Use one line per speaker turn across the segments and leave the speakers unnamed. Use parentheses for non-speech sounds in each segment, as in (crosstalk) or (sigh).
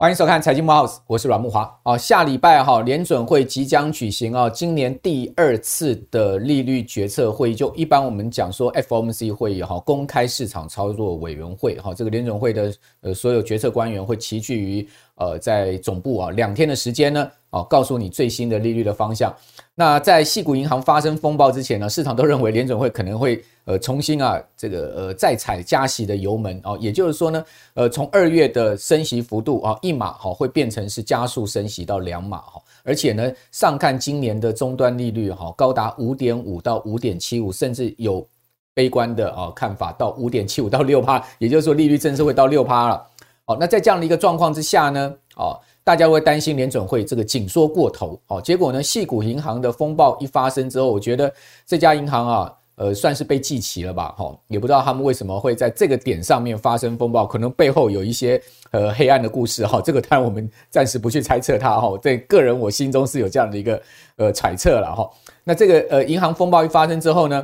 欢迎收看财经慕 House，我是阮木华。哦，下礼拜哈联准会即将举行啊，今年第二次的利率决策会议。就一般我们讲说 FOMC 会议哈，公开市场操作委员会哈，这个联准会的呃所有决策官员会齐聚于呃在总部啊，两天的时间呢，哦，告诉你最新的利率的方向。那在矽谷银行发生风暴之前呢，市场都认为联准会可能会呃重新啊这个呃再踩加息的油门哦，也就是说呢，呃从二月的升息幅度啊一码哈会变成是加速升息到两码哈，而且呢上看今年的终端利率哈高达五点五到五点七五，甚至有悲观的啊看法到五点七五到六趴，也就是说利率正式会到六趴了。哦，那在这样的一个状况之下呢，哦。大家会担心联准会这个紧缩过头，哦，结果呢，矽谷银行的风暴一发生之后，我觉得这家银行啊，呃，算是被记齐了吧，哈，也不知道他们为什么会在这个点上面发生风暴，可能背后有一些呃黑暗的故事，哈，这个当然我们暂时不去猜测它，哈，在个人我心中是有这样的一个呃揣测了，哈，那这个呃银行风暴一发生之后呢，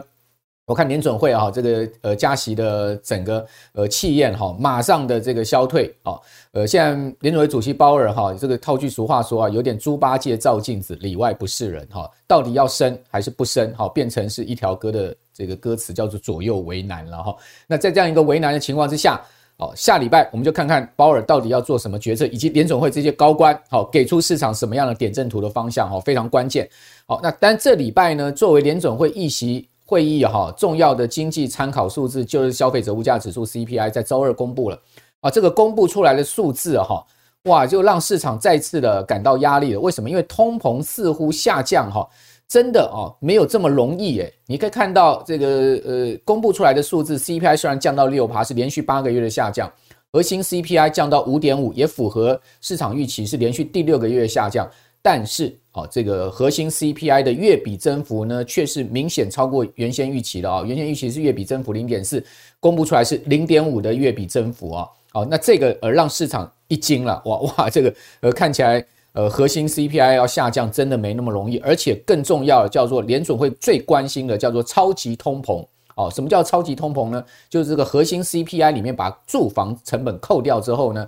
我看联准会啊，这个呃加息的整个呃气焰哈，马上的这个消退啊，呃，现在联准会主席鲍尔哈，这个套句俗话说啊，有点猪八戒照镜子，里外不是人哈，到底要升还是不升？哈，变成是一条歌的这个歌词叫做左右为难了哈。那在这样一个为难的情况之下，哦，下礼拜我们就看看鲍尔到底要做什么决策，以及联准会这些高官好给出市场什么样的点阵图的方向哈，非常关键。好，那但这礼拜呢，作为联准会议席。会议哈，重要的经济参考数字就是消费者物价指数 CPI，在周二公布了啊，这个公布出来的数字哈，哇，就让市场再次的感到压力了。为什么？因为通膨似乎下降哈，真的哦，没有这么容易诶。你可以看到这个呃，公布出来的数字 CPI 虽然降到六趴，是连续八个月的下降，核心 CPI 降到五点五，也符合市场预期，是连续第六个月下降。但是，哦，这个核心 CPI 的月比增幅呢，却是明显超过原先预期的啊。原先预期是月比增幅零点四，公布出来是零点五的月比增幅啊。哦，那这个呃让市场一惊了，哇 (laughs) 哇，这个呃看起来呃核心 CPI 要下降真的没那么容易，而且更重要的叫做联准会最关心的叫做超级通膨。哦，什么叫超级通膨呢？就是这个核心 CPI 里面把住房成本扣掉之后呢。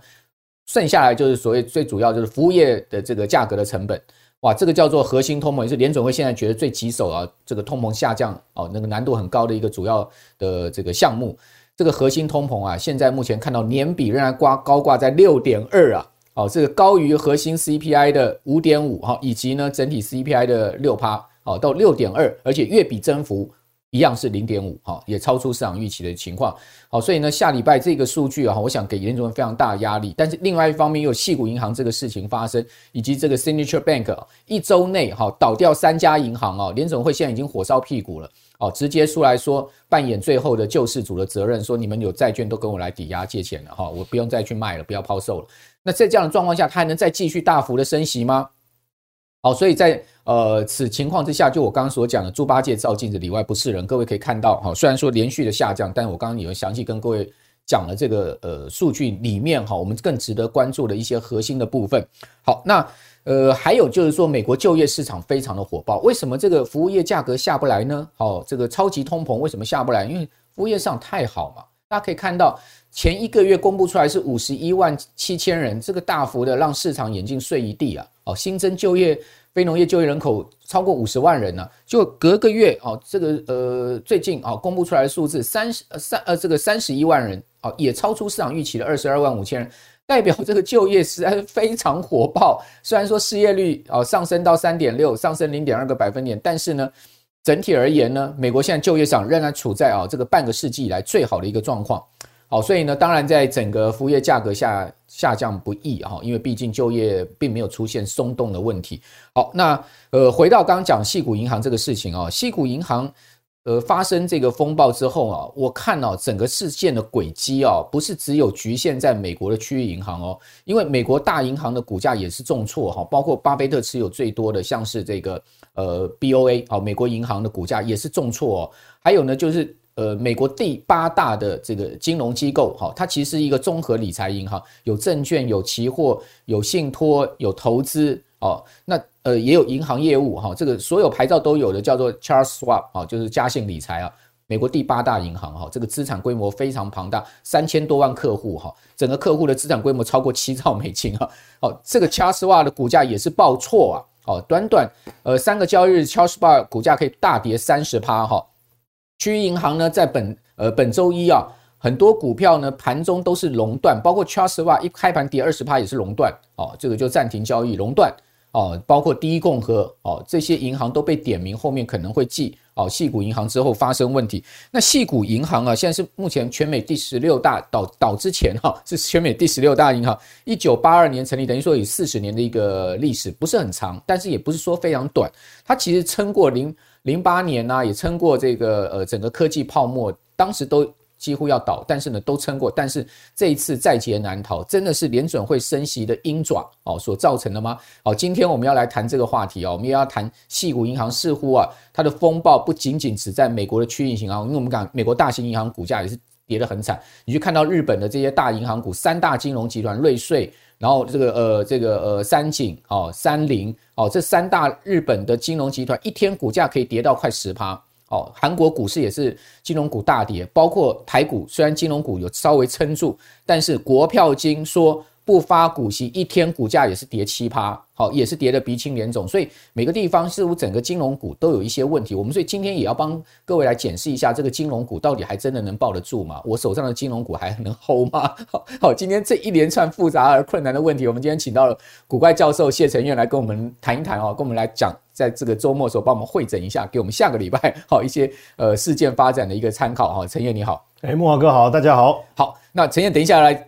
剩下来就是所谓最主要就是服务业的这个价格的成本，哇，这个叫做核心通膨，也是联准会现在觉得最棘手啊，这个通膨下降哦，那个难度很高的一个主要的这个项目。这个核心通膨啊，现在目前看到年比仍然挂高挂在六点二啊，哦，这个高于核心 CPI 的五点五哈，以及呢整体 CPI 的六趴，哦，到六点二，而且月比增幅。一样是零点五，哈，也超出市场预期的情况，好，所以呢，下礼拜这个数据啊，我想给联准会非常大的压力。但是另外一方面，又有矽谷银行这个事情发生，以及这个 Signature Bank 一周内哈倒掉三家银行啊，联总会现在已经火烧屁股了，哦，直接出来说扮演最后的救世主的责任，说你们有债券都跟我来抵押借钱了哈，我不用再去卖了，不要抛售了。那在这样的状况下，它还能再继续大幅的升息吗？好，所以在呃此情况之下，就我刚刚所讲的猪八戒照镜子，里外不是人。各位可以看到，哈，虽然说连续的下降，但我刚刚有详细跟各位讲了这个呃数据里面哈，我们更值得关注的一些核心的部分。好，那呃还有就是说，美国就业市场非常的火爆，为什么这个服务业价格下不来呢？好，这个超级通膨为什么下不来？因为服务业市场太好嘛。大家可以看到，前一个月公布出来是五十一万七千人，这个大幅的让市场眼镜碎一地啊！哦，新增就业非农业就业人口超过五十万人呢、就隔个月哦，这个呃最近啊公布出来的数字三十三呃这个三十一万人哦，也超出市场预期的二十二万五千人，代表这个就业实在是非常火爆。虽然说失业率哦上升到三点六，上升零点二个百分点，但是呢。整体而言呢，美国现在就业上仍然处在啊这个半个世纪以来最好的一个状况。好，所以呢，当然在整个服务业价格下下降不易哈，因为毕竟就业并没有出现松动的问题。好，那呃回到刚刚讲矽谷银行这个事情啊，矽谷银行呃发生这个风暴之后啊，我看到整个事件的轨迹啊，不是只有局限在美国的区域银行哦，因为美国大银行的股价也是重挫哈，包括巴菲特持有最多的像是这个。呃，BOA 啊，美国银行的股价也是重挫哦。还有呢，就是呃美国第八大的这个金融机构，哈，它其实是一个综合理财银行，有证券、有期货、有信托、有投资，哦，那呃也有银行业务，哈，这个所有牌照都有的，叫做 Charles Schwab 啊，就是嘉信理财啊。美国第八大银行哈，这个资产规模非常庞大，三千多万客户哈，整个客户的资产规模超过七兆美金哈。哦，这个 Charles Schwab 的股价也是爆错啊！哦，短短呃三个交易日，Charles Schwab 股价可以大跌三十趴哈。区域银行呢，在本呃本周一啊，很多股票呢盘中都是熔断，包括 Charles Wa 一开盘跌二十趴也是熔断哦，这个就暂停交易熔断哦，包括第一共和哦，这些银行都被点名，后面可能会记。哦，矽谷银行之后发生问题，那矽谷银行啊，现在是目前全美第十六大倒倒之前哈，(laughs) 是全美第十六大银行，一九八二年成立，等于说有四十年的一个历史，不是很长，但是也不是说非常短，它其实撑过零零八年呢，也撑过这个呃整个科技泡沫，当时都。几乎要倒，但是呢都撑过。但是这一次在劫难逃，真的是联准会升息的鹰爪哦所造成的吗？好，今天我们要来谈这个话题哦，我们也要谈细谷银行似乎啊，它的风暴不仅仅只在美国的区域银行，因为我们讲美国大型银行股价也是跌得很惨。你去看到日本的这些大银行股，三大金融集团瑞穗，然后这个呃这个呃三井哦三菱哦这三大日本的金融集团，一天股价可以跌到快十趴。哦，韩国股市也是金融股大跌，包括台股，虽然金融股有稍微撑住，但是国票金说不发股息，一天股价也是跌七趴，好，也是跌得鼻青脸肿。所以每个地方似乎整个金融股都有一些问题。我们所以今天也要帮各位来检视一下，这个金融股到底还真的能抱得住吗？我手上的金融股还能 hold 吗？(laughs) 好，好今天这一连串复杂而困难的问题，我们今天请到了古怪教授谢承彦来跟我们谈一谈哦，跟我们来讲。在这个周末的时候，帮我们会诊一下，给我们下个礼拜好一些呃事件发展的一个参考哈。承彦你好，
哎，木华哥好，大家好。
好，那承彦等一下来，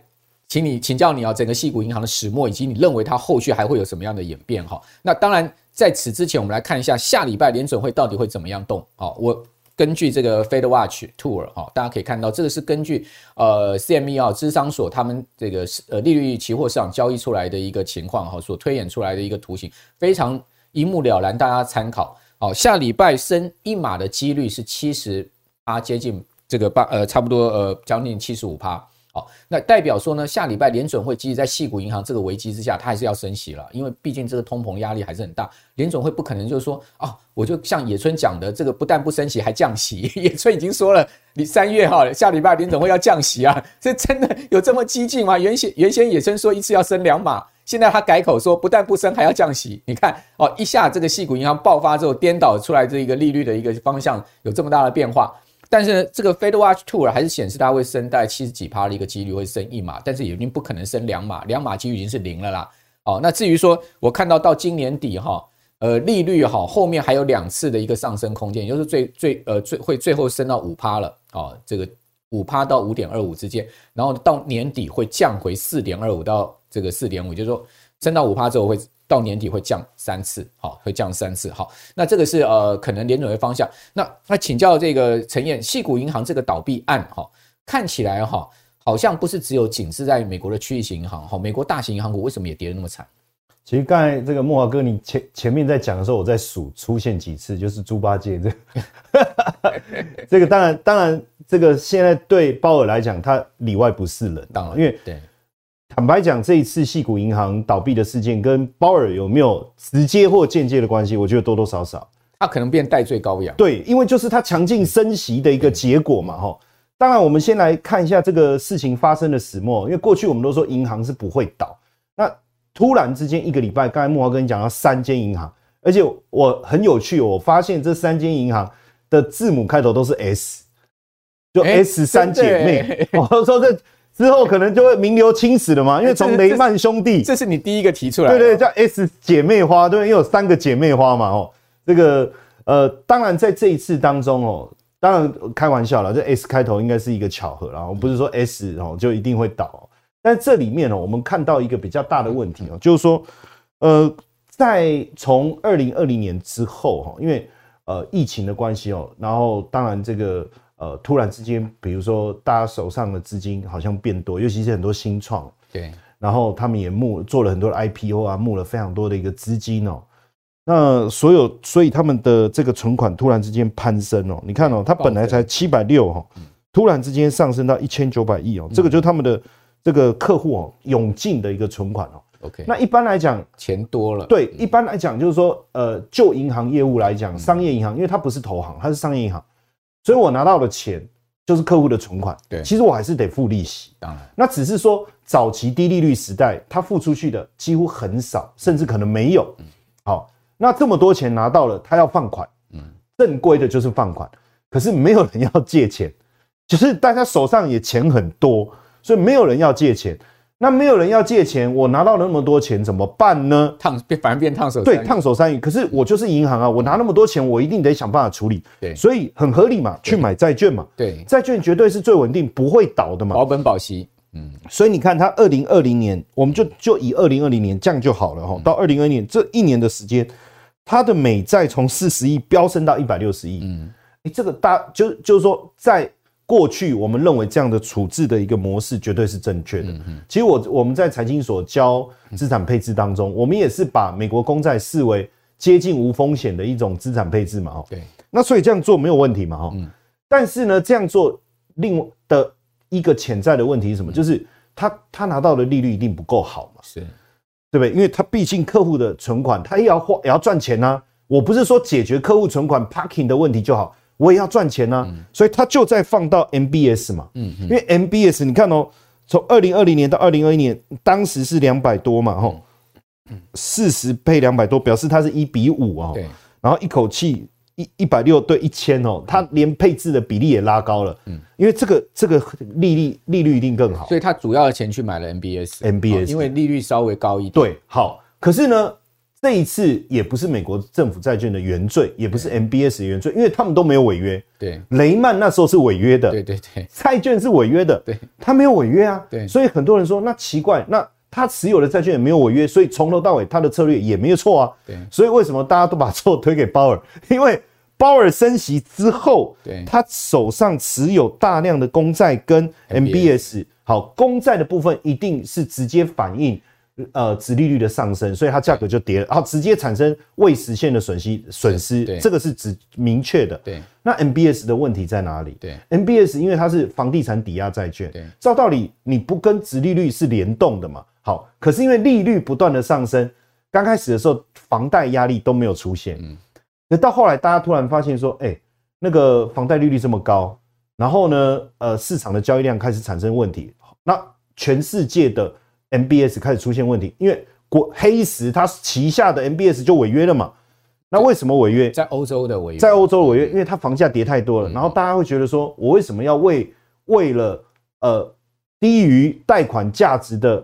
请你请教你啊，整个矽谷银行的始末，以及你认为它后续还会有什么样的演变哈？那当然，在此之前，我们来看一下下礼拜联准会到底会怎么样动。好，我根据这个 Fed Watch Tool 哈，大家可以看到，这个是根据呃 CME 啊，芝商所他们这个呃利率期货市场交易出来的一个情况哈，所推演出来的一个图形，非常。一目了然，大家参考。好，下礼拜升一码的几率是七十趴，接近这个八呃，差不多呃，将近七十五趴。好，那代表说呢，下礼拜联准会即使在矽谷银行这个危机之下，它还是要升息了，因为毕竟这个通膨压力还是很大。联准会不可能就是说啊，我就像野村讲的，这个不但不升息，还降息。(laughs) 野村已经说了，你三月哈，下礼拜联准会要降息啊，这真的有这么激进吗？原先原先野村说一次要升两码。现在他改口说，不但不升，还要降息。你看哦，一下这个矽谷银行爆发之后，颠倒出来这一个利率的一个方向有这么大的变化。但是呢，这个 Fed Watch Tool 还是显示它会升大概七十几趴的一个几率会升一码，但是已经不可能升两码，两码几率已经是零了啦。哦，那至于说我看到到今年底哈，呃，利率哈后面还有两次的一个上升空间，也就是最最呃最会最后升到五趴了哦，这个五趴到五点二五之间，然后到年底会降回四点二五到。这个四点五，就是说升到五趴之后，会到年底会降三次，好，会降三次，好，那这个是呃可能联准的方向。那那请教这个陈燕，细谷银行这个倒闭案哈，看起来哈好像不是只有仅是在美国的区域性银行哈，美国大型银行股为什么也跌得那么惨？
其实刚才这个莫华哥，你前前面在讲的时候，我在数出现几次，就是猪八戒这个，(laughs) 这个当然当然这个现在对鲍尔来讲，他里外不是人，当然因为对。坦白讲，这一次矽谷银行倒闭的事件跟鲍尔有没有直接或间接的关系？我觉得多多少少，
他可能变代罪羔羊。
对，因为就是他强劲升息的一个结果嘛，哈。当然，我们先来看一下这个事情发生的始末，因为过去我们都说银行是不会倒，那突然之间一个礼拜，刚才木华跟你讲到三间银行，而且我很有趣，我发现这三间银行的字母开头都是 S，就 S 三姐妹，(laughs) 我说这。之后可能就会名留青史了嘛，因为从雷曼兄弟，
这是你第一个提出来的，
对对，叫 S 姐妹花，对，因为有三个姐妹花嘛，哦，这个呃，当然在这一次当中哦，当然开玩笑了，这 S 开头应该是一个巧合啦，我不是说 S 哦就一定会倒，但这里面哦，我们看到一个比较大的问题哦，就是说，呃，在从二零二零年之后哈，因为呃疫情的关系哦，然后当然这个。呃，突然之间，比如说大家手上的资金好像变多，尤其是很多新创，
对，
然后他们也募做了很多的 IPO 啊，募了非常多的一个资金哦。那所有，所以他们的这个存款突然之间攀升哦，你看哦，它本来才七百六哈，突然之间上升到一千九百亿哦，这个就是他们的这个客户哦涌进的一个存款哦。
OK，
那一般来讲，
钱多了。
对，一般来讲就是说，呃，就银行业务来讲，商业银行，因为它不是投行，它是商业银行，所以我拿到的钱就是客户的存款。
对，
其实我还是得付利息。
当然，
那只是说早期低利率时代，他付出去的几乎很少，甚至可能没有。好。那这么多钱拿到了，他要放款，嗯，正规的就是放款，可是没有人要借钱，就是大家手上也钱很多，所以没有人要借钱。那没有人要借钱，我拿到了那么多钱怎么办呢？
烫变，反而变烫手
对，烫手山芋。可是我就是银行啊，我拿那么多钱，我一定得想办法处理。
对，
所以很合理嘛，去买债券嘛。
对，
债券绝对是最稳定，不会倒的嘛，
保本保息。
嗯，所以你看，它二零二零年，我们就就以二零二零年这样就好了哈。到二零二零年这一年的时间。它的美债从四十亿飙升到一百六十亿，嗯，哎，这个大就就是说，在过去我们认为这样的处置的一个模式绝对是正确的。其实我我们在财经所教资产配置当中，我们也是把美国公债视为接近无风险的一种资产配置嘛，哦，对，那所以这样做没有问题嘛，哈，但是呢，这样做另外的一个潜在的问题是什么？就是他他拿到的利率一定不够好嘛，是。对不对？因为他毕竟客户的存款，他也要花，也要赚钱呐、啊。我不是说解决客户存款 parking 的问题就好，我也要赚钱呐、啊。所以他就在放到 MBS 嘛。嗯，因为 MBS 你看哦，从二零二零年到二零二一年，当时是两百多嘛，吼，四十配两百多，表示它是一比五啊。对，然后一口气。一一百六对一千哦，它连配置的比例也拉高了，嗯，因为这个这个利率利率一定更好，
所以他主要的钱去买了 MBS，MBS，因为利率稍微高一点。
对，好，可是呢，这一次也不是美国政府债券的原罪，也不是 MBS 的原罪，因为他们都没有违约。对，雷曼那时候是违约的，
对对对，
债券是违约的，对，他没有违约啊，对，所以很多人说那奇怪，那他持有的债券也没有违约，所以从头到尾他的策略也没有错啊，对，所以为什么大家都把错推给鲍尔？因为鲍尔升息之后，对，他手上持有大量的公债跟 MBS，好，公债的部分一定是直接反映呃殖利率的上升，所以它价格就跌了，然后直接产生未实现的损失损失，这个是指明确的。对，那 MBS 的问题在哪里？对，MBS 因为它是房地产抵押债券，对，照道理你不跟殖利率是联动的嘛？好，可是因为利率不断的上升，刚开始的时候房贷压力都没有出现。嗯那到后来，大家突然发现说，哎，那个房贷利率这么高，然后呢，呃，市场的交易量开始产生问题，那全世界的 MBS 开始出现问题，因为国黑石它旗下的 MBS 就违约了嘛。那为什么违约？
在欧洲的违约，
在欧洲违约，因为它房价跌太多了，然后大家会觉得说，我为什么要为为了呃低于贷款价值的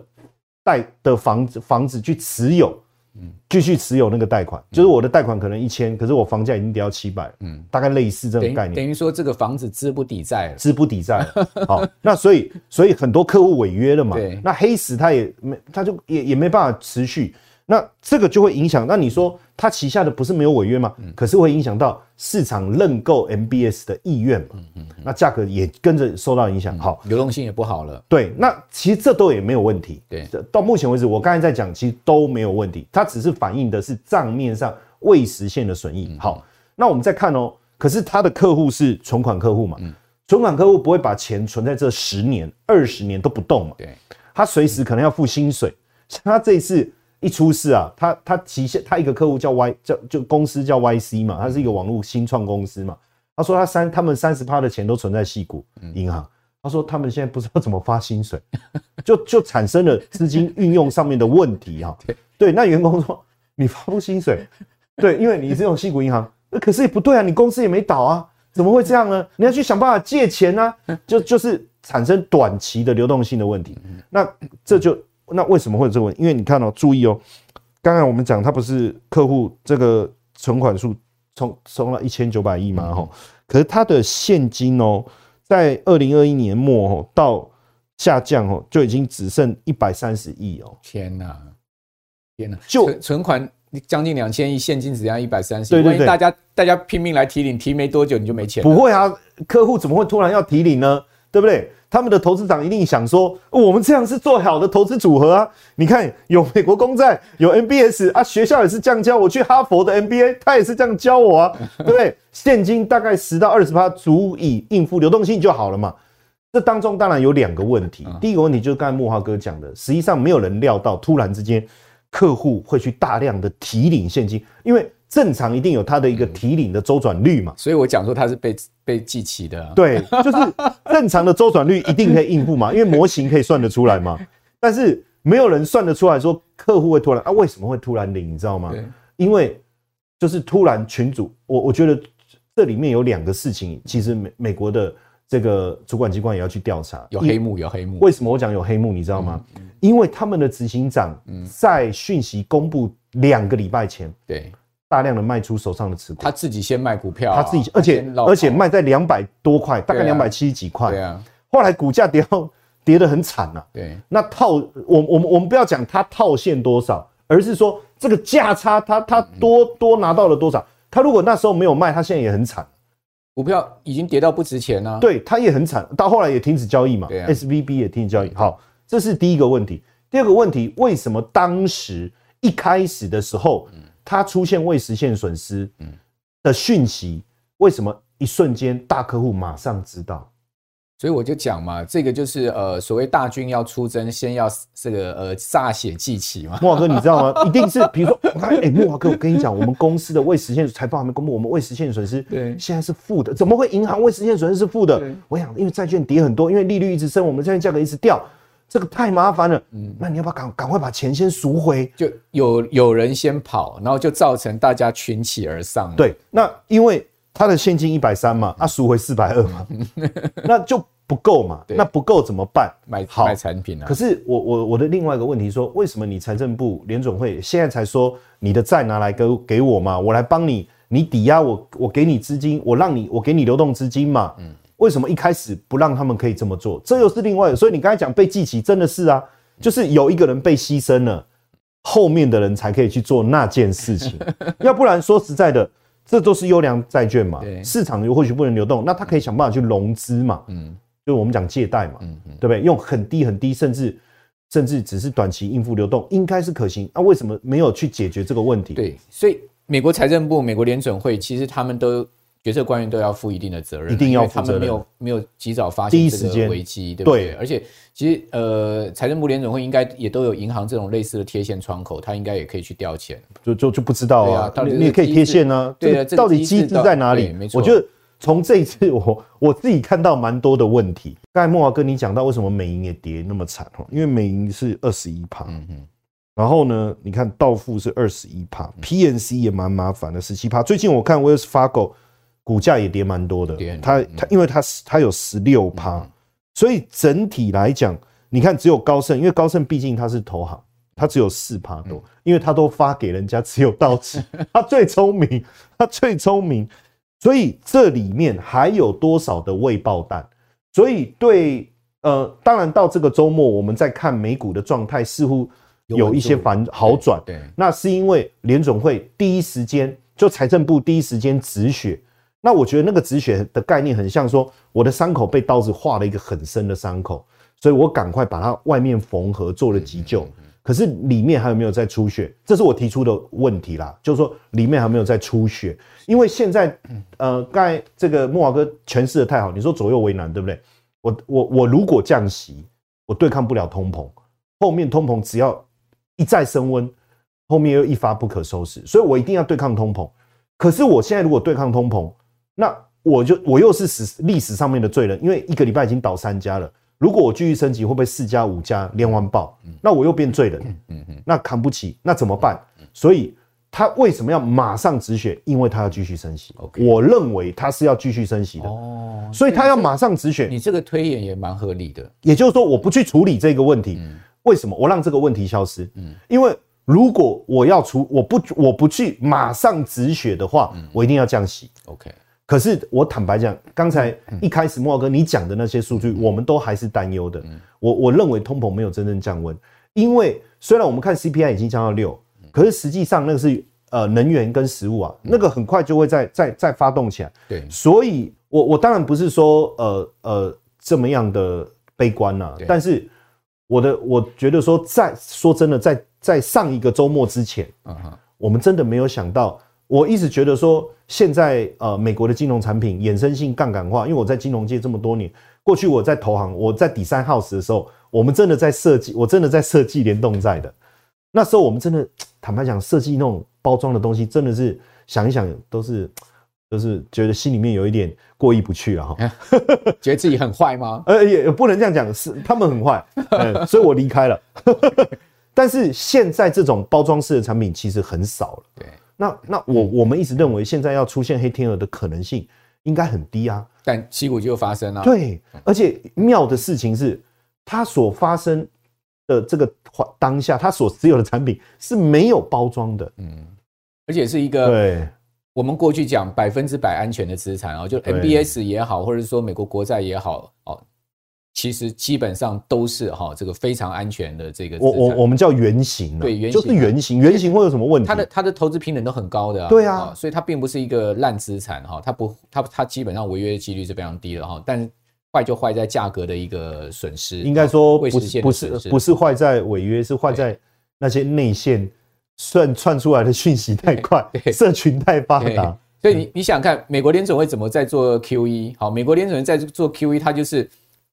贷的房子房子去持有？嗯，继续持有那个贷款，就是我的贷款可能一千，可是我房价已经跌到七百，嗯，大概类似这种概念。
等于说这个房子资不抵债了，
资不抵债。(laughs) 好，那所以所以很多客户违约了嘛，对，那黑石他也没，他就也也没办法持续。那这个就会影响。那你说他旗下的不是没有违约吗？可是会影响到市场认购 MBS 的意愿嘛？嗯嗯。那价格也跟着受到影响。好，
流动性也不好了。
对，那其实这都也没有问题。对，到目前为止，我刚才在讲，其实都没有问题。它只是反映的是账面上未实现的损益。好，那我们再看哦。可是他的客户是存款客户嘛？嗯。存款客户不会把钱存在这十年、二十年都不动嘛？对。他随时可能要付薪水。像他这一次。一出事啊，他他旗下他一个客户叫 Y 叫就公司叫 YC 嘛，他是一个网络新创公司嘛。他说他三他们三十趴的钱都存在细股银行。他说他们现在不知道怎么发薪水，就就产生了资金运用上面的问题哈。对，那员工说你发不薪水，对，因为你是用细股银行，可是也不对啊，你公司也没倒啊，怎么会这样呢？你要去想办法借钱啊，就就是产生短期的流动性的问题。那这就。那为什么会有这个问题？因为你看哦，注意哦，刚才我们讲，它不是客户这个存款数冲冲了一千九百亿嘛，哈，可是它的现金哦，在二零二一年末哦到下降哦，就已经只剩一百三十亿哦。
天哪，天哪，就存款将近两千亿，现金只剩一百三十亿。对对对，大家大家拼命来提领，提没多久你就没钱。
不会啊，客户怎么会突然要提领呢？对不对？他们的投资长一定想说，我们这样是做好的投资组合啊！你看，有美国公债，有 MBS 啊，学校也是这样教。我去哈佛的 MBA，他也是这样教我啊，对不对？现金大概十到二十趴，足以应付流动性就好了嘛。这当中当然有两个问题，第一个问题就是刚才慕驊哥讲的，实际上没有人料到，突然之间客户会去大量的提领现金，因为。正常一定有它的一个提领的周转率嘛，
所以我讲说它是被被记起的。
对，就是正常的周转率一定可以应付嘛，(laughs) 因为模型可以算得出来嘛。但是没有人算得出来说客户会突然啊，为什么会突然领？你知道吗？因为就是突然群主，我我觉得这里面有两个事情，其实美美国的这个主管机关也要去调查，
有黑幕，有黑幕。
为什么我讲有黑幕？你知道吗？因为他们的执行长在讯息公布两个礼拜前，
对。
大量的卖出手上的持股，
他自己先卖股票，啊，
他自己，而且而且卖在两百多块，大概两百七十几块。对啊，后来股价跌到跌得很惨呐。对，那套我我们我们不要讲他套现多少，而是说这个价差他他多多拿到了多少。他如果那时候没有卖，他现在也很惨，
股票已经跌到不值钱了。
对，他也很惨，到后来也停止交易嘛。对，SVB 也停止交易。好，这是第一个问题。第二个问题，为什么当时一开始的时候？它出现未实现损失的讯息，为什么一瞬间大客户马上知道？
所以我就讲嘛，这个就是呃，所谓大军要出征，先要这个呃歃血祭旗嘛。
莫华哥，你知道吗？(laughs) 一定是比如说，哎、欸，慕驊哥，我跟你讲，我们公司的未实现财报还没公布，我们未实现损失对现在是负的，怎么会银行未实现损失是负的？我想，因为债券跌很多，因为利率一直升，我们债券价格一直掉。这个太麻烦了，嗯，那你要不要赶赶快把钱先赎回？
就有有人先跑，然后就造成大家群起而上。
对，那因为他的现金一百三嘛，啊，赎回四百二嘛，(laughs) 那就不够嘛。那不够怎么办？
买好卖产品啊。
可是我我我的另外一个问题说，为什么你财政部联总会现在才说你的债拿来给给我嘛，我来帮你，你抵押我，我给你资金，我让你我给你流动资金嘛，嗯。为什么一开始不让他们可以这么做？这又是另外的。所以你刚才讲被记起，真的是啊，就是有一个人被牺牲了，后面的人才可以去做那件事情。(laughs) 要不然说实在的，这都是优良债券嘛，市场又或许不能流动，那他可以想办法去融资嘛，嗯，就我们讲借贷嘛，嗯嗯，对不对？用很低很低，甚至甚至只是短期应付流动，应该是可行。那为什么没有去解决这个问题？
对，所以美国财政部、美国联准会，其实他们都。决策官员都要负一定的责任，
一定要负责。
他们没有没有及早发现这个危机，对不对？而且其实呃，财政部联总会应该也都有银行这种类似的贴现窗口，他应该也可以去调钱。
就就就不知道啊，你你也可以贴现呢。对，到底机制在哪里？没错。我觉得从这一次我我自己看到蛮多的问题。刚才莫华哥你讲到为什么美银也跌那么惨哈？因为美银是二十一趴，嗯嗯。然后呢，你看道富是二十一趴，PNC 也蛮麻烦的十七趴。最近我看 Wells Fargo。股价也跌蛮多的，它它因为它它有十六趴，所以整体来讲，你看只有高盛，因为高盛毕竟它是投行，它只有四趴多，因为它都发给人家只有到期，(laughs) 它最聪明，它最聪明，所以这里面还有多少的未爆弹？所以对呃，当然到这个周末，我们在看美股的状态，似乎有一些反好转，对，那是因为联总会第一时间就财政部第一时间止血。那我觉得那个止血的概念很像说，我的伤口被刀子划了一个很深的伤口，所以我赶快把它外面缝合做了急救。可是里面还有没有在出血？这是我提出的问题啦，就是说里面还有没有在出血？因为现在呃，刚才这个慕驊哥诠释的太好，你说左右为难，对不对？我我我如果降息，我对抗不了通膨，后面通膨只要一再升温，后面又一发不可收拾，所以我一定要对抗通膨。可是我现在如果对抗通膨，那我就我又是史历史上面的罪人，因为一个礼拜已经倒三家了。如果我继续升级，会不会四家五家连环爆？那我又变罪人，那扛不起，那怎么办？所以他为什么要马上止血？因为他要继续升息。我认为他是要继续升息的哦，所以他要马上止血。
你这个推演也蛮合理的。
也就是说，我不去处理这个问题，为什么？我让这个问题消失。嗯，因为如果我要处，我不我不去马上止血的话，我一定要降息。OK。可是我坦白讲，刚才一开始慕驊哥你讲的那些数据，我们都还是担忧的。我我认为通膨没有真正降温，因为虽然我们看 CPI 已经降到六，可是实际上那个是呃能源跟食物啊，那个很快就会再再再发动起来。对，所以我我当然不是说呃呃这么样的悲观呐、啊。但是我的我觉得说，在说真的，在在上一个周末之前，我们真的没有想到。我一直觉得说，现在呃，美国的金融产品衍生性杠杆化，因为我在金融界这么多年，过去我在投行，我在底三 house 的时候，我们真的在设计，我真的在设计联动债的。那时候我们真的坦白讲，设计那种包装的东西，真的是想一想都是都是觉得心里面有一点过意不去啊哈。
觉得自己很坏吗？(laughs)
呃，也不能这样讲，是他们很坏，嗯，所以我离开了。(laughs) 但是现在这种包装式的产品其实很少了。对。那那我我们一直认为现在要出现黑天鹅的可能性应该很低啊，
但矽谷就发生了。
对，而且妙的事情是，它所发生的这个当下，它所持有的产品是没有包装的，嗯，
而且是一个对。我们过去讲百分之百安全的资产啊，就 MBS 也好，或者是说美国国债也好，哦。其实基本上都是哈，这个非常安全的这个。
我我我们叫原型，
对，原
就是原型，原型会有什么问题？
它的它的投资平等都很高的啊，
对啊，
所以它并不是一个烂资产哈，它不它它基本上违约的几率是非常低的哈，但坏就坏在价格的一个损失，
应该说不是不是不是坏在违约，是坏在那些内线算串出来的讯息太快，社群太发达，
所以你你想看美国联准会怎么在做 QE？好，美国联准会在做 QE，它就是。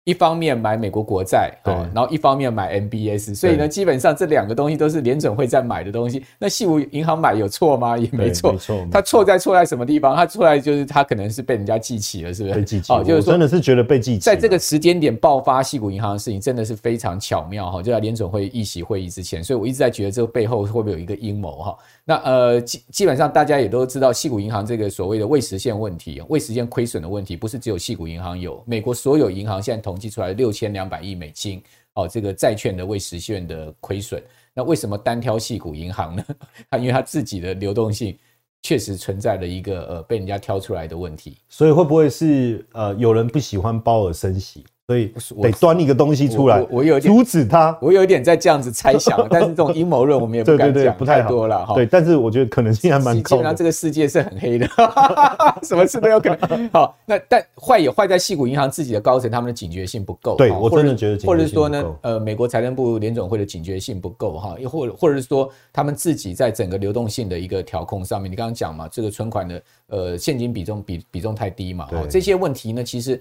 一方面买美国国债，对，然后一方面买 MBS，所以呢，基本上这两个东西都是联准会在买的东西。那矽谷银行买有错吗？也没错，没错。它错在错在什么地方？它错在就是它可能是被人家记起了，是不是？
被记起。哦，就是说真的是觉得被记起。
在这个时间点爆发矽谷银行的事情，真的是非常巧妙哈！就在联准会议席会议之前，所以我一直在觉得这个背后会不会有一个阴谋哈？那呃，基基本上大家也都知道，矽谷银行这个所谓的未实现问题、未实现亏损的问题，不是只有矽谷银行有，美国所有银行现在统计出来六千两百亿美金哦，这个债券的未实现的亏损。那为什么单挑系股银行呢？(laughs) 他因为他自己的流动性确实存在了一个呃被人家挑出来的问题，
所以会不会是呃有人不喜欢鲍尔升息？所以得端一个东西出来，我，有点阻止他，
我有一点在这样子猜想，(laughs) 但是这种阴谋论我们也不敢讲，对对对，不太多了哈。
对，但是我觉得可能性还蛮高。
基本上这个世界是很黑的，(laughs) 什么事都有可能。好，那但坏也坏在矽谷银行自己的高层，他们的警觉性不够。
对，我真的觉得，
或者是说呢，呃，美国财政部联总会的警觉性不够哈，又或者或者是说他们自己在整个流动性的一个调控上面，你刚刚讲嘛，这个存款的呃现金比重比比重太低嘛，这些问题呢，其实。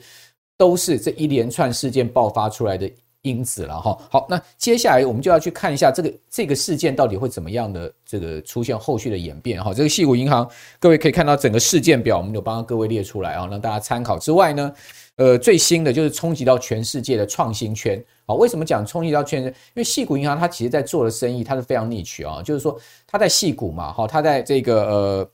都是这一连串事件爆发出来的因子了哈。好，那接下来我们就要去看一下这个这个事件到底会怎么样的这个出现后续的演变哈。这个矽谷银行，各位可以看到整个事件表，我们有帮各位列出来啊，让大家参考。之外呢，呃，最新的就是冲击到全世界的创新圈。好，为什么讲冲击到全？因为矽谷银行它其实在做的生意，它是非常逆取啊，就是说它在矽谷嘛，哈，它在这个呃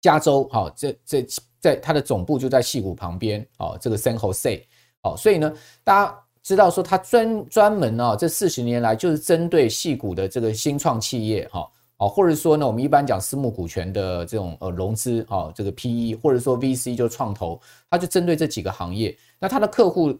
加州，哈，这这。在它的总部就在戏谷旁边哦，这个 San Jose 哦，所以呢，大家知道说它专专门啊，这四十年来就是针对戏谷的这个新创企业哈哦，或者说呢，我们一般讲私募股权的这种呃融资哦，这个 PE 或者说 VC 就创投，它就针对这几个行业，那它的客户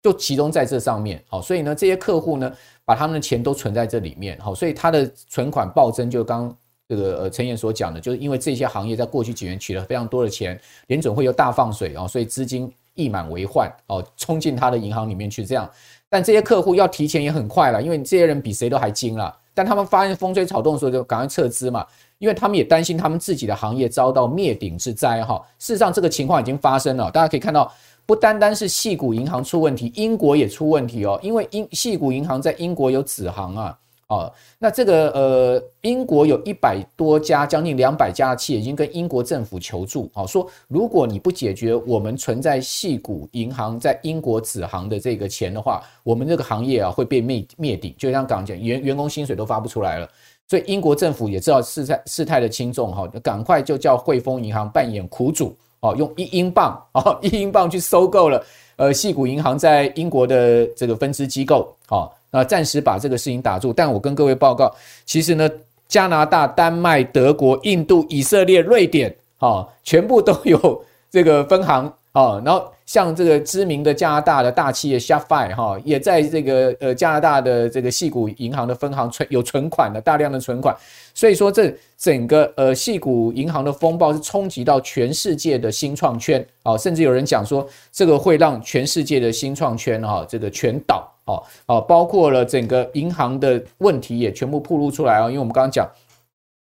就集中在这上面好，所以呢，这些客户呢，把他们的钱都存在这里面好，所以它的存款暴增，就刚。这个呃，陈彦所讲的，就是因为这些行业在过去几年取了非常多的钱，联准会又大放水啊，所以资金溢满为患哦，冲进他的银行里面去。这样，但这些客户要提钱也很快了，因为这些人比谁都还精了。但他们发现风吹草动的时候，就赶快撤资嘛，因为他们也担心他们自己的行业遭到灭顶之灾哈。事实上，这个情况已经发生了，大家可以看到，不单单是矽谷银行出问题，英国也出问题哦，因为英矽谷银行在英国有子行啊。哦，那这个呃，英国有一百多家，将近两百家的企业已经跟英国政府求助，好说，如果你不解决我们存在矽谷银行在英国子行的这个钱的话，我们这个行业啊会被灭灭顶。就像刚刚讲，员员工薪水都发不出来了，所以英国政府也知道事态事态的轻重，哈，赶快就叫汇丰银行扮演苦主，哦，用一英镑，哦，(laughs) 一英镑去收购了呃矽谷银行在英国的这个分支机构，哦。啊，暂时把这个事情打住。但我跟各位报告，其实呢，加拿大、丹麦、德国、印度、以色列、瑞典，啊，全部都有 (laughs) 这个分行啊。然后像这个知名的加拿大的大企业 Shopify 哈，也在这个呃加拿大的这个矽谷银行的分行存有存款的大量的存款，所以说这整个呃矽谷银行的风暴是冲击到全世界的新创圈啊，甚至有人讲说这个会让全世界的新创圈哈这个全倒哦哦，包括了整个银行的问题也全部暴露出来啊，因为我们刚刚讲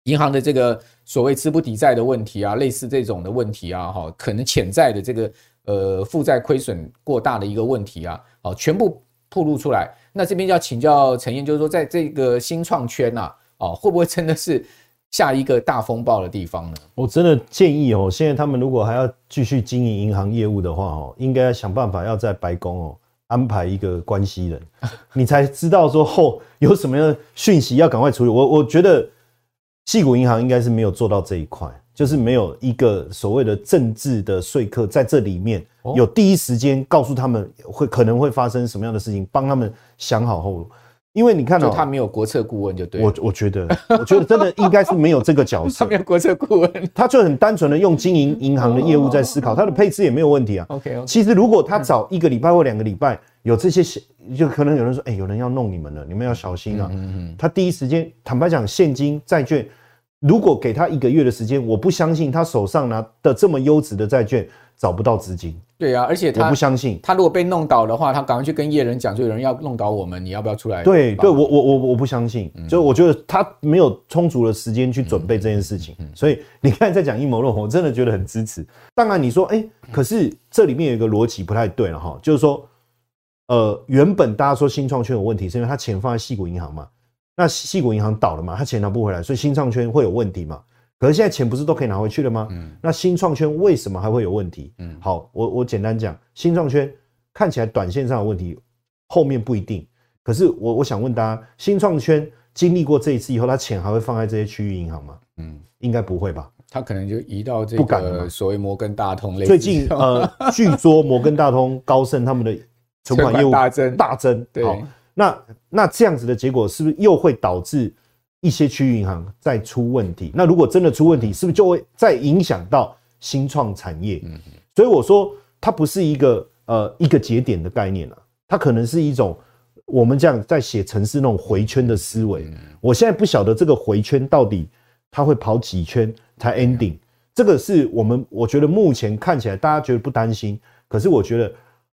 银行的这个所谓资不抵债的问题啊，类似这种的问题啊哈，可能潜在的这个。呃，负债亏损过大的一个问题啊，哦，全部暴露出来。那这边要请教陈燕，就是说，在这个新创圈呐，哦，会不会真的是下一个大风暴的地方呢？
我真的建议哦，现在他们如果还要继续经营银行业务的话哦，应该想办法要在白宫哦安排一个关系人，(laughs) 你才知道说后有什么样的讯息要赶快处理。我我觉得细谷银行应该是没有做到这一块。就是没有一个所谓的政治的说客在这里面有第一时间告诉他们会可能会发生什么样的事情，帮他们想好后路。因为你看到
他没有国策顾问，就对。
我我觉得，我觉得真的应该是没有这个角色。(laughs)
他没有国策顾问，
他就很单纯的用经营银行的业务在思考，他的配置也没有问题啊。
OK，
其实如果他早一个礼拜或两个礼拜有这些，就可能有人说，哎，有人要弄你们了，你们要小心啊。他第一时间，坦白讲，现金债券。如果给他一个月的时间，我不相信他手上拿的这么优质的债券找不到资金。
对啊，而且他
我不相信
他如果被弄倒的话，他赶快去跟业人讲，就有人要弄倒我们，你要不要出来？
对对，我我我我不相信，就我觉得他没有充足的时间去准备这件事情。所以你看在讲阴谋论，我真的觉得很支持。当然你说，哎，可是这里面有一个逻辑不太对了哈，就是说，呃，原本大家说新创圈有问题，是因为他钱放在细谷银行嘛。那细谷银行倒了嘛，他钱拿不回来，所以新创圈会有问题嘛？可是现在钱不是都可以拿回去了吗？嗯，那新创圈为什么还会有问题？嗯，好，我我简单讲，新创圈看起来短线上有问题，后面不一定。可是我我想问大家，新创圈经历过这一次以后，他钱还会放在这些区域银行吗？嗯，应该不会吧？
他可能就移到这个所谓摩根大通类。
最近呃，据说摩根大通、高盛他们的存款业务大增，大增。对。那那这样子的结果是不是又会导致一些区域银行再出问题？那如果真的出问题，是不是就会再影响到新创产业？所以我说它不是一个呃一个节点的概念啊，它可能是一种我们这样在写城市那种回圈的思维。我现在不晓得这个回圈到底它会跑几圈才 ending，这个是我们我觉得目前看起来大家觉得不担心，可是我觉得。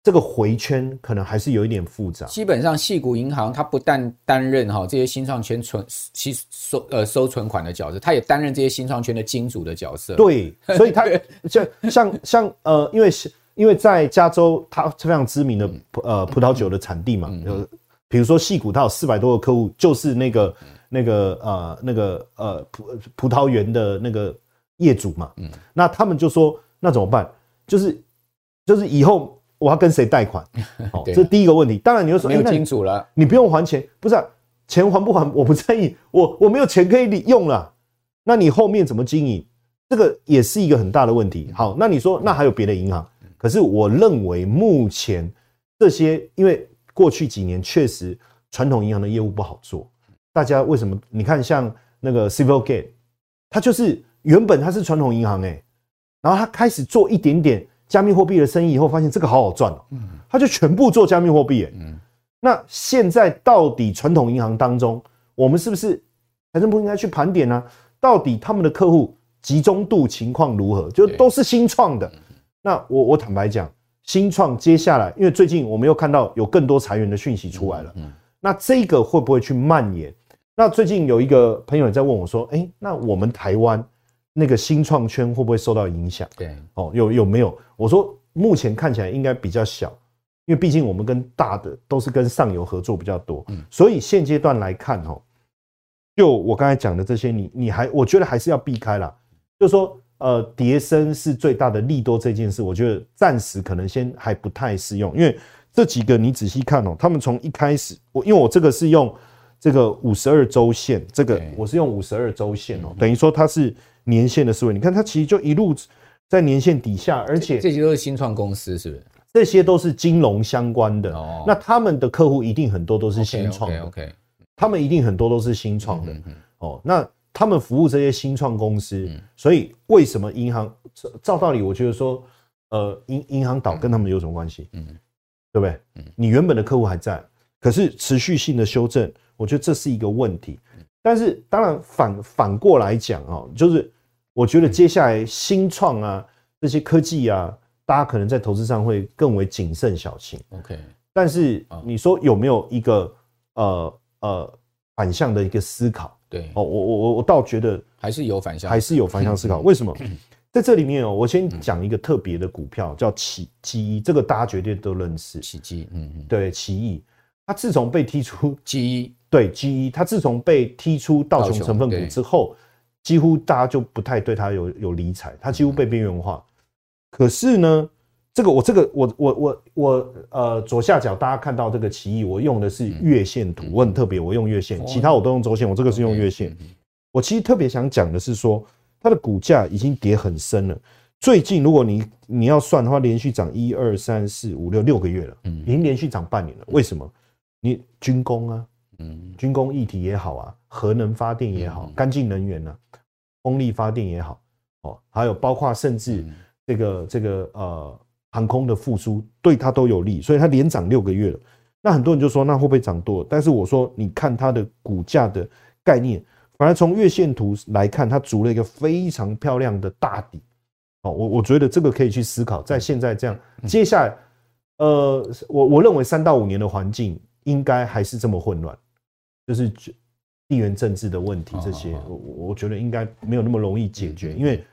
这个回圈可能还是有一点复杂。
基本上，矽谷银行它不但担任哈这些新创圈存其收呃收存款的角色，它也担任这些新创圈的金主的角色。
对，所以它 (laughs) 像像像呃，因为因为在加州，它非常知名的呃葡萄酒的产地嘛，呃，比如说矽谷，它有四百多个客户，就是那个那个呃那个呃葡葡萄园的那个业主嘛。嗯，那他们就说，那怎么办？就是就是以后。我要跟谁贷款？(laughs) 哦，这是第一个问题。当然你就说，
没有清楚了，
你不用还钱，不是啊，钱还不还我不在意，我我没有钱可以用了，那你后面怎么经营？这个也是一个很大的问题。好，那你说那还有别的银行？可是我认为目前这些，因为过去几年确实传统银行的业务不好做，大家为什么？你看像那个 Silvergate，它就是原本它是传统银行哎，然后它开始做一点点。加密货币的生意以后发现这个好好赚哦，他就全部做加密货币。嗯那现在到底传统银行当中，我们是不是财政部应该去盘点呢？到底他们的客户集中度情况如何？就都是新创的。那我我坦白讲，新创接下来，因为最近我们又看到有更多裁员的讯息出来了。那这个会不会去蔓延？那最近有一个朋友也在问我说：“诶，那我们台湾？”那个新创圈会不会受到影响？对，哦，有有没有？我说目前看起来应该比较小，因为毕竟我们跟大的都是跟上游合作比较多，嗯，所以现阶段来看，哦，就我刚才讲的这些，你你还我觉得还是要避开啦。就是说，呃，叠升是最大的利多这件事，我觉得暂时可能先还不太适用，因为这几个你仔细看哦，他们从一开始，我因为我这个是用这个五十二周线，这个我是用五十二周线哦，等于说它是。年线的思维，你看它其实就一路在年线底下，而且
这些都是新创公司，是不是？
这些都是金融相关的。哦，那他们的客户一定很多都是新创的。OK，他们一定很多都是新创的。哦，那他们服务这些新创公司，所以为什么银行照道理，我觉得说呃银银行倒跟他们有什么关系？嗯，对不对？嗯，你原本的客户还在，可是持续性的修正，我觉得这是一个问题。但是当然反反过来讲哦，就是我觉得接下来新创啊这些科技啊，大家可能在投资上会更为谨慎小心。
OK，
但是你说有没有一个呃呃反向的一个思考？
对
哦，我我我我倒觉得
还是有反向，
还是有反向思考。为什么？(clears throat) 在这里面哦，我先讲一个特别的股票，叫奇奇异，这个大家绝对都认识。
奇迹，嗯嗯，
对，奇异，它自从被踢出
奇异，
对奇异，它自从被踢出道琼成分股之后，几乎大家就不太对它有有理睬，它几乎被边缘化。可是呢？这个我这个我我我我呃左下角大家看到这个奇异，我用的是月线图，我很特别，我用月线，其他我都用周线，我这个是用月线。我其实特别想讲的是说，它的股价已经跌很深了。最近如果你你要算的话，连续涨一二三四五六六个月了，已经连续涨半年了。为什么？你军工啊，嗯，军工议题也好啊，核能发电也好，干净能源啊，风力发电也好，哦，还有包括甚至这个这个呃。航空的复苏对它都有利，所以它连涨六个月了。那很多人就说，那会不会涨多？但是我说，你看它的股价的概念，反而从月线图来看，它筑了一个非常漂亮的大底。哦，我我觉得这个可以去思考，在现在这样，接下来，呃，我我认为三到五年的环境应该还是这么混乱，就是地缘政治的问题这些，我我觉得应该没有那么容易解决，因为。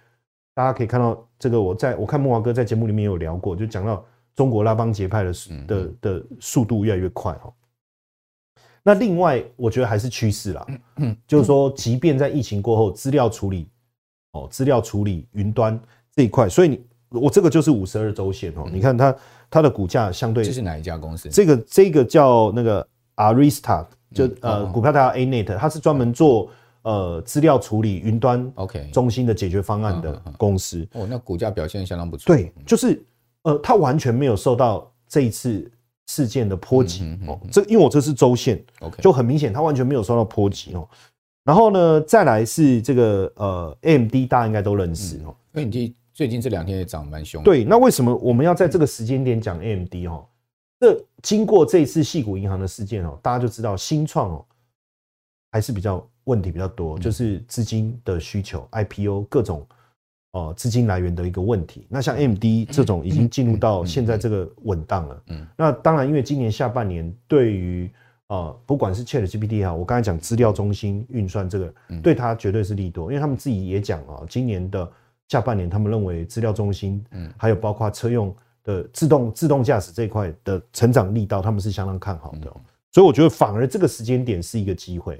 大家可以看到，这个我在我看木华哥在节目里面有聊过，就讲到中国拉帮结派的的的速度越来越快哈。那另外，我觉得还是趋势啦，(clears throat) 就是说，即便在疫情过后，资料处理哦，资料处理云端这一块，所以你我这个就是五十二周线哦，你看它它的股价相对
这是哪一家公司？
这个这个叫那个 Arista，就呃股票大家 ANET，它是专门做。呃，资料处理云端 OK 中心的解决方案的公司
哦，那股价表现相当不错。
对，就是呃，它完全没有受到这一次事件的波及哦。这因为我这是周线，OK，就很明显它完全没有受到波及哦。然后呢，再来是这个呃，AMD 大家应该都认识哦
，AMD 最近这两天也涨蛮凶。
对，那为什么我们要在这个时间点讲 AMD 哦？这经过这一次矽谷银行的事件哦，大家就知道新创哦还是比较。问题比较多，就是资金的需求、IPO 各种哦资金来源的一个问题。那像 AMD 这种已经进入到现在这个稳当了。嗯，那当然，因为今年下半年对于呃不管是 ChatGPT 哈，我刚才讲资料中心运算这个，对它绝对是利多，因为他们自己也讲啊，今年的下半年他们认为资料中心，嗯，还有包括车用的自动自动驾驶这一块的成长力道，他们是相当看好的。所以我觉得反而这个时间点是一个机会。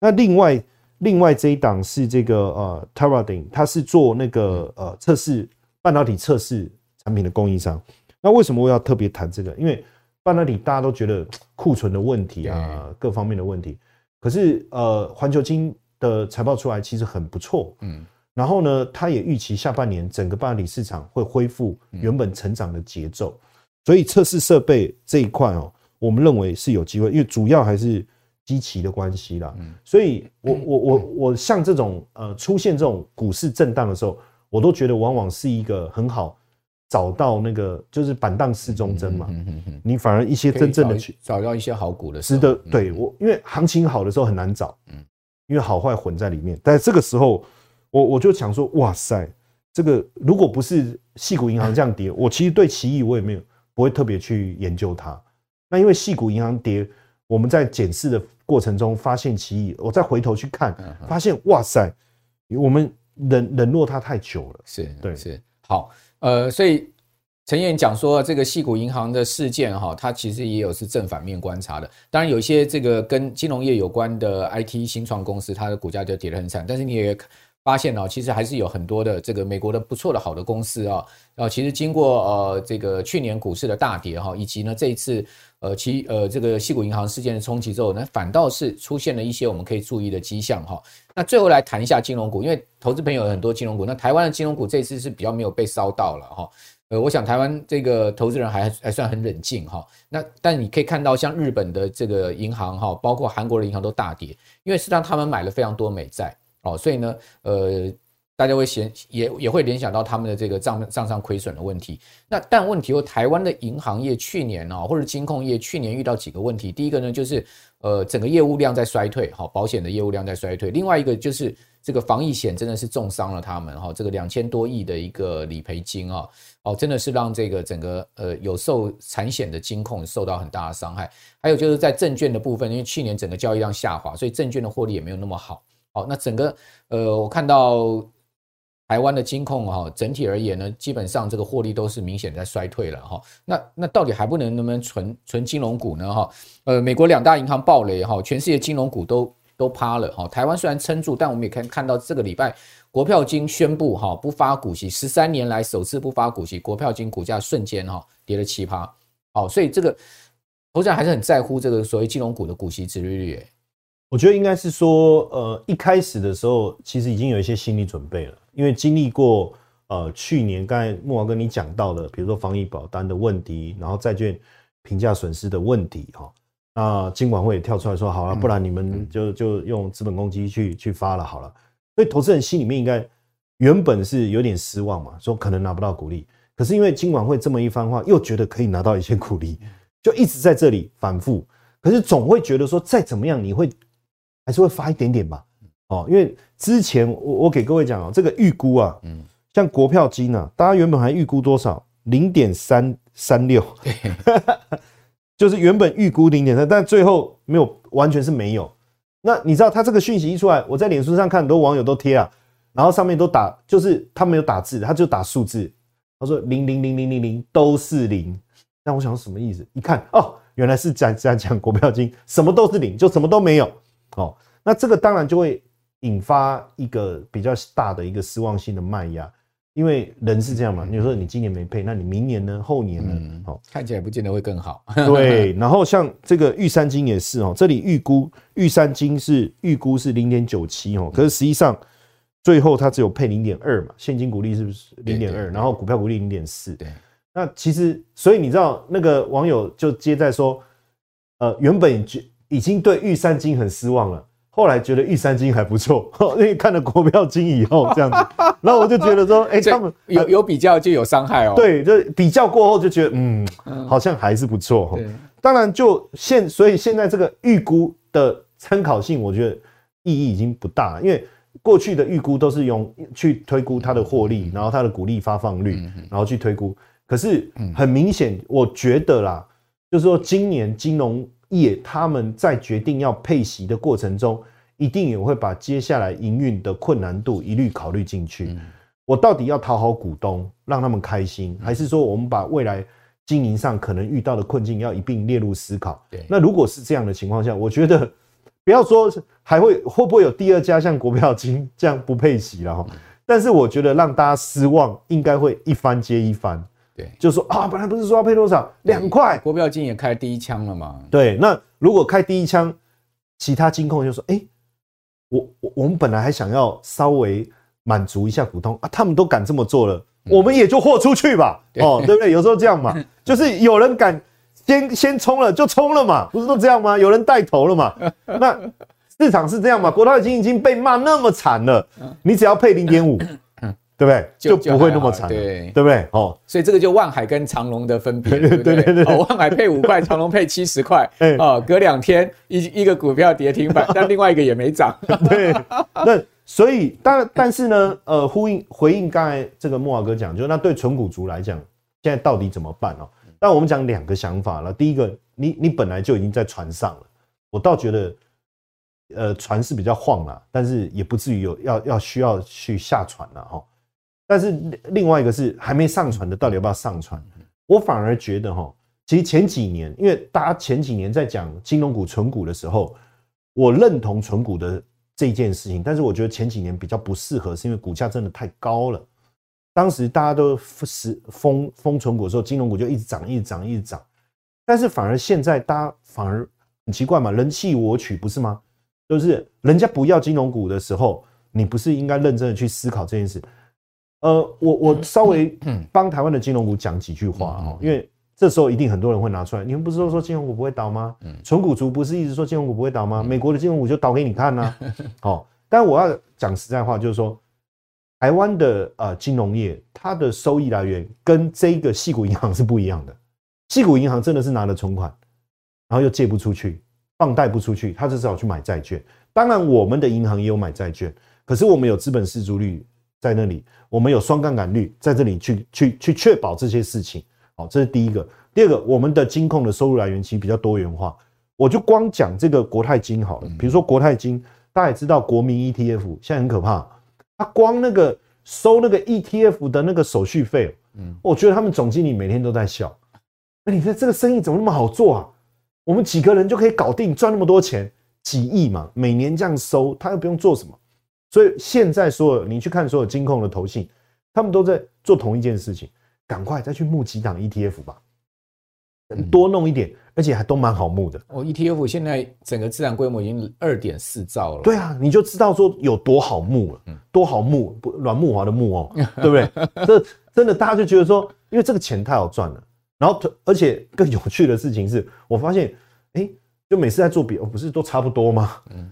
那另外，另外这一档是这个呃，Teradyne，它是做那个呃测试半导体测试产品的供应商。那为什么我要特别谈这个？因为半导体大家都觉得库存的问题啊，各方面的问题。可是呃，环球晶的财报出来其实很不错，嗯。然后呢，他也预期下半年整个半导体市场会恢复原本成长的节奏。所以测试设备这一块哦，我们认为是有机会，因为主要还是。基期的关系啦，所以我我我我像这种呃出现这种股市震荡的时候，我都觉得往往是一个很好找到那个就是板荡市中针嘛，你反而一些真正的去
找到一些好股的，
值得对我，因为行情好的时候很难找，因为好坏混在里面。但是这个时候，我我就想说，哇塞，这个如果不是矽谷银行这样跌，我其实对奇异我也没有不会特别去研究它。那因为矽谷银行跌，我们在检视的。过程中发现奇异，我再回头去看，发现哇塞，我们冷冷落它太久了。
是
对，
是好，呃，所以陈燕讲说这个矽谷银行的事件哈，它其实也有是正反面观察的。当然，有些这个跟金融业有关的 IT 新创公司，它的股价就跌得很惨。但是你也发现哦，其实还是有很多的这个美国的不错的好的公司啊，啊，其实经过呃这个去年股市的大跌哈，以及呢这一次。呃，其呃，这个矽谷银行事件的冲击之后呢，反倒是出现了一些我们可以注意的迹象哈。那最后来谈一下金融股，因为投资朋友有很多金融股，那台湾的金融股这次是比较没有被烧到了哈。呃，我想台湾这个投资人还还算很冷静哈。那但你可以看到，像日本的这个银行哈，包括韩国的银行都大跌，因为实际上他们买了非常多美债哦，所以呢，呃。大家会想也也会联想到他们的这个账账上亏损的问题。那但问题有台湾的银行业去年啊，或者金控业去年遇到几个问题。第一个呢，就是呃整个业务量在衰退，好，保险的业务量在衰退。另外一个就是这个防疫险真的是重伤了他们哈，这个两千多亿的一个理赔金啊，哦，真的是让这个整个呃有受产险的金控受到很大的伤害。还有就是在证券的部分，因为去年整个交易量下滑，所以证券的获利也没有那么好。好，那整个呃我看到。台湾的金控哈，整体而言呢，基本上这个获利都是明显在衰退了哈。那那到底还不能能不能存存金融股呢哈？呃，美国两大银行暴雷哈，全世界金融股都都趴了哈。台湾虽然撑住，但我们也可以看到这个礼拜国票金宣布哈不发股息，十三年来首次不发股息，国票金股价瞬间哈跌了七趴。好，所以这个投资人还是很在乎这个所谓金融股的股息殖利率。
我觉得应该是说，呃，一开始的时候其实已经有一些心理准备了。因为经历过呃去年刚才慕驊哥你讲到的，比如说防疫保单的问题，然后债券评价损失的问题哈，那金管会也跳出来说好了，不然你们就就用资本公积去去发了好了。所以投资人心里面应该原本是有点失望嘛，说可能拿不到股利，可是因为金管会这么一番话，又觉得可以拿到一些股利，就一直在这里反复。可是总会觉得说再怎么样，你会还是会发一点点吧。哦，因为之前我我给各位讲哦，这个预估啊，嗯，像国票金啊，大家原本还预估多少？零点三三六，(laughs) 就是原本预估零点三，但最后没有，完全是没有。那你知道他这个讯息一出来，我在脸书上看很多网友都贴啊，然后上面都打，就是他没有打字，他就打数字，他说零零零零零零都是零。那我想什么意思？一看哦，原来是在在讲国票金，什么都是零，就什么都没有。哦，那这个当然就会。引发一个比较大的一个失望性的卖压，因为人是这样嘛。你说你今年没配，那你明年呢？后年呢？哦，
看起来不见得会更好。
对，然后像这个玉山金也是哦，这里预估玉山金是预估是零点九七哦，可是实际上最后它只有配零点二嘛，现金股利是不是零点二？然后股票股利零点四。对，那其实所以你知道那个网友就接在说，呃，原本就已经对玉山金很失望了。后来觉得玉山金还不错，(laughs) 因为看了国票金以后这样子，然后我就觉得说，(laughs) 哎，他们
有有比较就有伤害哦。
对，就比较过后就觉得，嗯，好像还是不错哈。当然，就现所以现在这个预估的参考性，我觉得意义已经不大了，因为过去的预估都是用去推估它的获利，然后它的股利发放率，然后去推估。可是很明显，我觉得啦，就是说今年金融。业他们在决定要配息的过程中，一定也会把接下来营运的困难度一律考虑进去。我到底要讨好股东，让他们开心，还是说我们把未来经营上可能遇到的困境要一并列入思考？那如果是这样的情况下，我觉得不要说还会 (laughs) 会不会有第二家像国票金这样不配息了哈，但是我觉得让大家失望，应该会一番接一番。对，就说啊，本来不是说要配多少两块，
国标金也开第一枪了嘛。
对，那如果开第一枪，其他金控就说，哎、欸，我我我们本来还想要稍微满足一下股东啊，他们都敢这么做了，嗯、我们也就豁出去吧。哦，对不对？有时候这样嘛，(laughs) 就是有人敢先先冲了就冲了嘛，不是都这样吗？有人带头了嘛。那市场是这样嘛？国泰金已经被骂那么惨了，你只要配零点五。对不对？就不会那么惨，对对不对？哦，
所以这个就万海跟长隆的分别，对对对对。哦，万海配五块，(laughs) 长隆配七十块，哦，隔两天一一个股票跌停板，(laughs) 但另外一个也没涨。
对，那所以但但是呢，呃，呼应回应刚才这个慕驊哥讲，就那对纯股族来讲，现在到底怎么办哦？那我们讲两个想法了。第一个，你你本来就已经在船上了，我倒觉得，呃，船是比较晃了，但是也不至于有要要需要去下船了哈。但是另外一个是还没上传的，到底要不要上传？我反而觉得哈，其实前几年，因为大家前几年在讲金融股、存股的时候，我认同存股的这件事情，但是我觉得前几年比较不适合，是因为股价真的太高了。当时大家都是疯疯存股的时候，金融股就一直涨、一直涨、一直涨。但是反而现在大家反而很奇怪嘛，人弃我取不是吗？就是人家不要金融股的时候，你不是应该认真的去思考这件事？呃，我我稍微帮台湾的金融股讲几句话哈，因为这时候一定很多人会拿出来，你们不是都说金融股不会倒吗？纯股族不是一直说金融股不会倒吗？美国的金融股就倒给你看呐。(laughs) 好，但我要讲实在话，就是说，台湾的呃金融业，它的收益来源跟这个矽谷银行是不一样的。矽谷银行真的是拿了存款，然后又借不出去，放贷不出去，他就只好去买债券。当然，我们的银行也有买债券，可是我们有资本市足率在那里，我们有双杠杆率在这里去去去确保这些事情。好，这是第一个。第二个，我们的金控的收入来源其实比较多元化。我就光讲这个国泰金好了，比如说国泰金，大家也知道国民 ETF 现在很可怕。他光那个收那个 ETF 的那个手续费，嗯，我觉得他们总经理每天都在笑。那你说这个生意怎么那么好做啊？我们几个人就可以搞定，赚那么多钱，几亿嘛，每年这样收，他又不用做什么。所以现在所有你去看所有金控的投信，他们都在做同一件事情，赶快再去募几档 ETF 吧，多弄一点。而且还都蛮好募的。
哦，ETF 现在整个资产规模已经二点四兆了。
对啊，你就知道说有多好募了，多好募，不阮木华的募哦，(laughs) 对不对？这真的大家就觉得说，因为这个钱太好赚了。然后，而且更有趣的事情是，我发现，哎，就每次在做比，不是都差不多吗？嗯。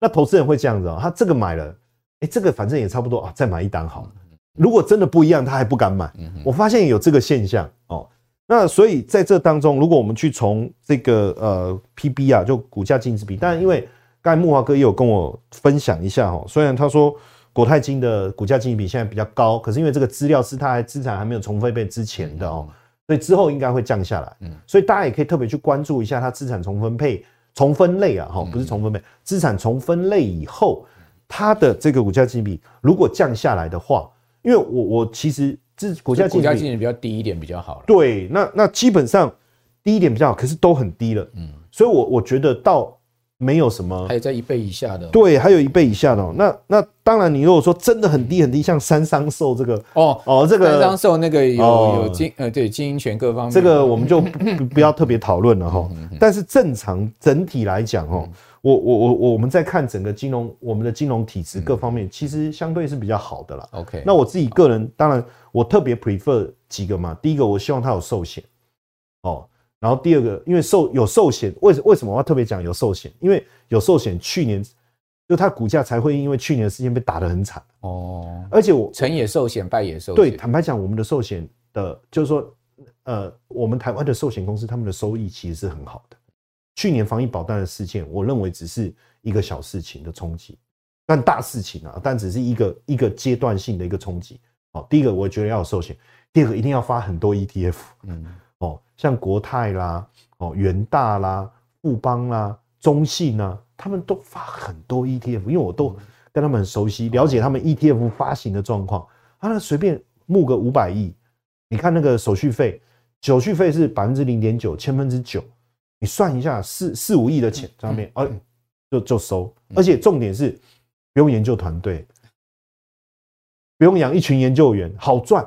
那投资人会这样子哦，他这个买了，哎，这个反正也差不多啊，再买一档好了。如果真的不一样，他还不敢买。我发现有这个现象哦。那所以在这当中，如果我们去从这个呃 PB 啊，就股价净值比，但因为刚才木华哥也有跟我分享一下哈，虽然他说国泰金的股价净值比现在比较高，可是因为这个资料是他还资产还没有重分配之前的哦，所以之后应该会降下来。嗯，所以大家也可以特别去关注一下它资产重分配、重分类啊，哈，不是重分配，资产重分类以后，它的这个股价净值比如果降下来的话，因为我我其实。这股价
股价净比比较低一点比较好了。
对，那那基本上低一点比较好，可是都很低了。嗯，所以我我觉得倒没有什么，
还有在一倍以下的。
对，还有一倍以下的。那那当然，你如果说真的很低很低，像三商寿这个
哦
哦，这个
三商寿那个有有经呃对经营权各方面，
这个我们就不不要特别讨论了哈。但是正常整体来讲哦。我我我我们在看整个金融，我们的金融体制各方面，其实相对是比较好的啦。
OK，
那我自己个人，当然我特别 prefer 几个嘛。第一个，我希望它有寿险，哦，然后第二个，因为寿有寿险，为什为什么我要特别讲有寿险？因为有寿险去年就它股价才会因为去年的事件被打得很惨哦。而且我
成也寿险，败也寿险。
对，坦白讲，我们的寿险的，就是说，呃，我们台湾的寿险公司他们的收益其实是很好的。去年防疫保单的事件，我认为只是一个小事情的冲击，但大事情啊，但只是一个一个阶段性的一个冲击。哦，第一个我觉得要有寿险，第二个一定要发很多 ETF。嗯，哦，像国泰啦，哦，元大啦，富邦啦，中信啦，他们都发很多 ETF，因为我都跟他们很熟悉，了解他们 ETF 发行的状况。他那随便募个五百亿，你看那个手续费，手续费是百分之零点九，千分之九。你算一下，四四五亿的钱上面，哎，就就收，而且重点是不用研究团队，不用养一群研究员，好赚。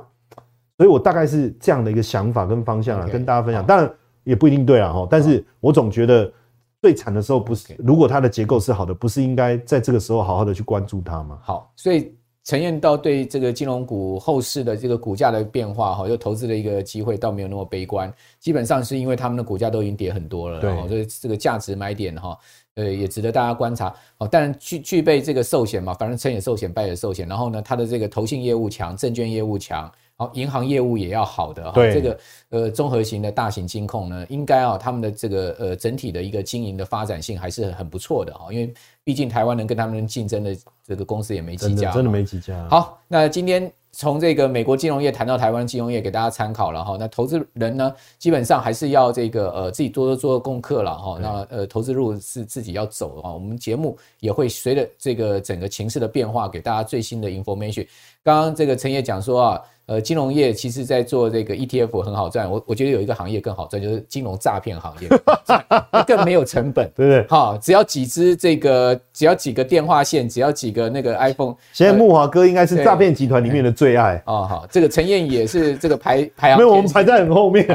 所以我大概是这样的一个想法跟方向啊，跟大家分享。当然也不一定对啊，哈，但是我总觉得最惨的时候不是，如果它的结构是好的，不是应该在这个时候好好的去关注它吗？
好，所以。陈彦道对这个金融股后市的这个股价的变化哈，又投资的一个机会倒没有那么悲观，基本上是因为他们的股价都已经跌很多了，对，所以这个价值买点哈，呃，也值得大家观察。哦，当然具具备这个寿险嘛，反正成也寿险，败也寿险。然后呢，它的这个投信业务强，证券业务强。好，银行业务也要好的哈，这个呃综合型的大型金控呢，应该啊他们的这个呃整体的一个经营的发展性还是很不错的哈，因为毕竟台湾能跟他们竞争的这个公司也没几家，
真的没几家。
好，那今天。从这个美国金融业谈到台湾金融业，给大家参考了哈。那投资人呢，基本上还是要这个呃自己多多做功课了哈。那呃投资路是自己要走的哈。我们节目也会随着这个整个情势的变化，给大家最新的 information。刚刚这个陈也讲说啊。呃，金融业其实在做这个 ETF 很好赚，我我觉得有一个行业更好赚，就是金融诈骗行业，(laughs) 更没有成本，
对不对？
好，只要几支这个，只要几个电话线，只要几个那个 iPhone。(laughs)
现在木华哥应该是诈骗集团里面的最爱
哦。好，这个陈燕也是这个排排行，
没有，我们排在很后面。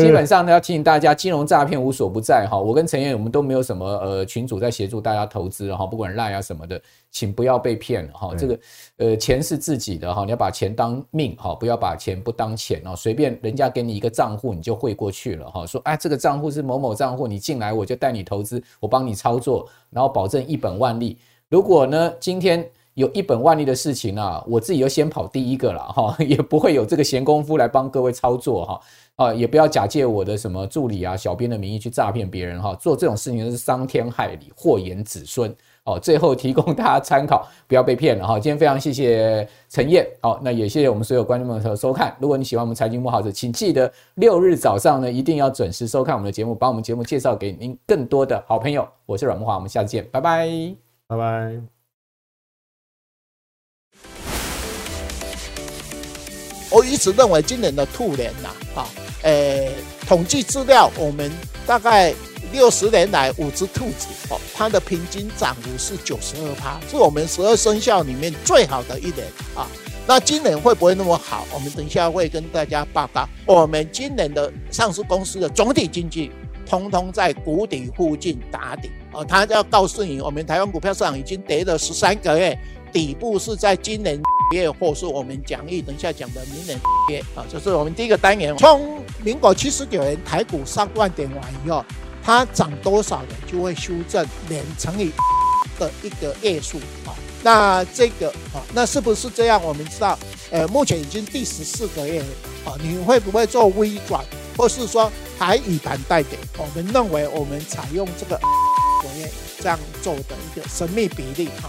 基本上呢，要提醒大家，金融诈骗无所不在哈。我跟陈燕，我们都没有什么呃群主在协助大家投资哈，不管 Line 啊什么的，请不要被骗哈。这个呃钱是自己的哈，你要把钱当命哈，不要把钱不当钱哦。随便人家给你一个账户，你就汇过去了哈。说哎，这个账户是某某账户，你进来我就带你投资，我帮你操作，然后保证一本万利。如果呢今天有一本万利的事情啊，我自己就先跑第一个了哈，(laughs) 也不会有这个闲工夫来帮各位操作哈。啊，也不要假借我的什么助理啊、小编的名义去诈骗别人哈，做这种事情是伤天害理、祸延子孙。哦，最后提供大家参考，不要被骗了哈。今天非常谢谢陈燕，好，那也谢谢我们所有观众朋友的收看。如果你喜欢我们财经慕 House，请记得六日早上呢一定要准时收看我们的节目，把我们节目介绍给您更多的好朋友。我是阮木华，我们下次见，拜拜，
拜拜。
我一直认为今年的兔年呐，啊，诶，统计资料，我们大概。六十年来，五只兔子哦，它的平均涨幅是九十二趴，是我们十二生肖里面最好的一年啊。那今年会不会那么好？我们等一下会跟大家报告。我们今年的上市公司的总体经济，通通在谷底附近打底哦。他要告诉你，我们台湾股票市场已经跌了十三个月，底部是在今年月，或是我们讲义等下讲的明年月啊。这是我们第一个单元，从民国七十九年台股上万点完以后。它涨多少的就会修正年乘以的一个月数啊，那这个啊，那是不是这样？我们知道，呃，目前已经第十四个月了啊，你会不会做微转，或是说还以盘带点？我们认为我们采用这个昨天这样做的一个神秘比例哈。